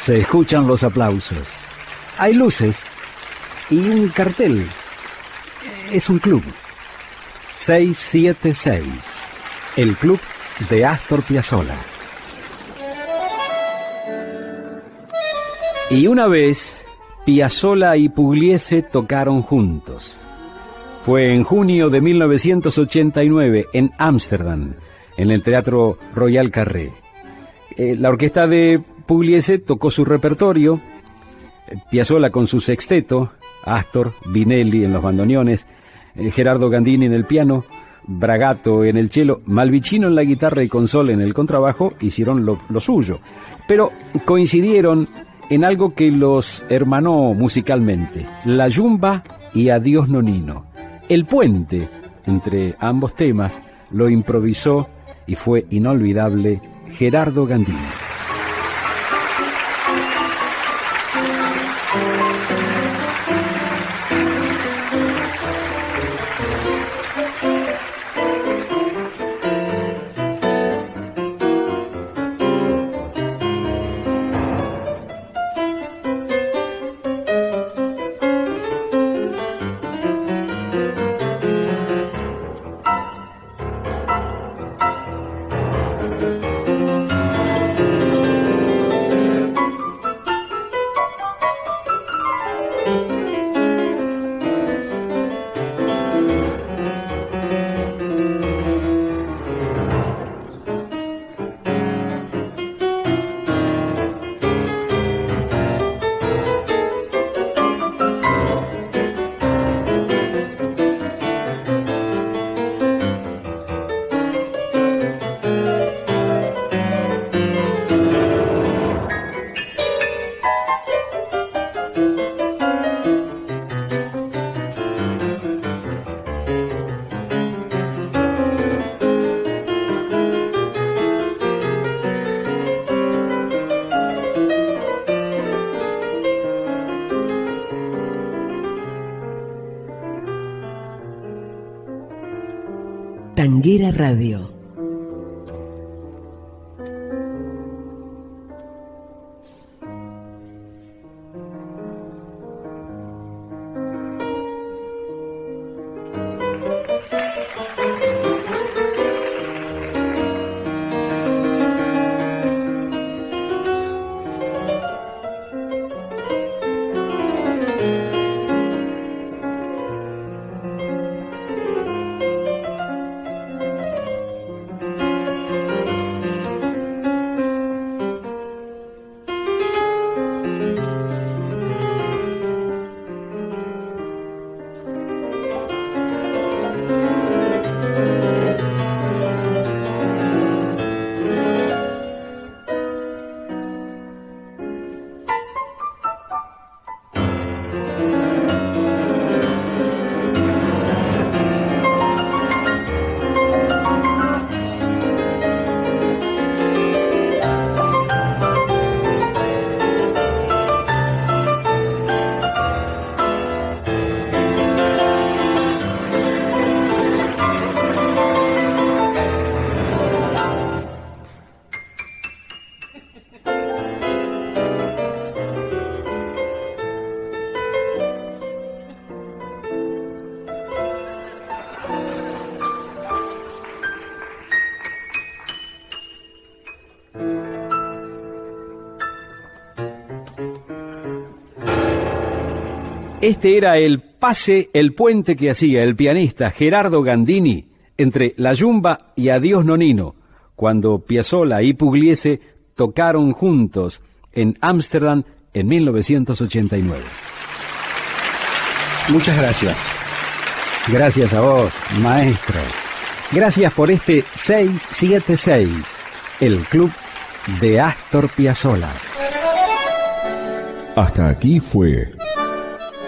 Se escuchan los aplausos. Hay luces y un cartel. Es un club. 676. El club de Astor Piazzolla. Y una vez, Piazzolla y Pugliese tocaron juntos. Fue en junio de 1989 en Ámsterdam, en el Teatro Royal Carré. Eh, la orquesta de Pugliese tocó su repertorio, Piazzolla con su sexteto, Astor, Vinelli en los bandoneones, eh, Gerardo Gandini en el piano, Bragato en el cello, Malvicino en la guitarra y Console en el contrabajo hicieron lo, lo suyo. Pero coincidieron en algo que los hermanó musicalmente, la yumba y Adiós Nonino. El puente entre ambos temas lo improvisó y fue inolvidable Gerardo Gandini. Tanguera Radio Este era el pase, el puente que hacía el pianista Gerardo Gandini entre La Yumba y Adiós Nonino, cuando Piazzolla y Pugliese tocaron juntos en Ámsterdam en 1989. Muchas gracias. Gracias a vos, maestro. Gracias por este 676, el club de Astor Piazzolla. Hasta aquí fue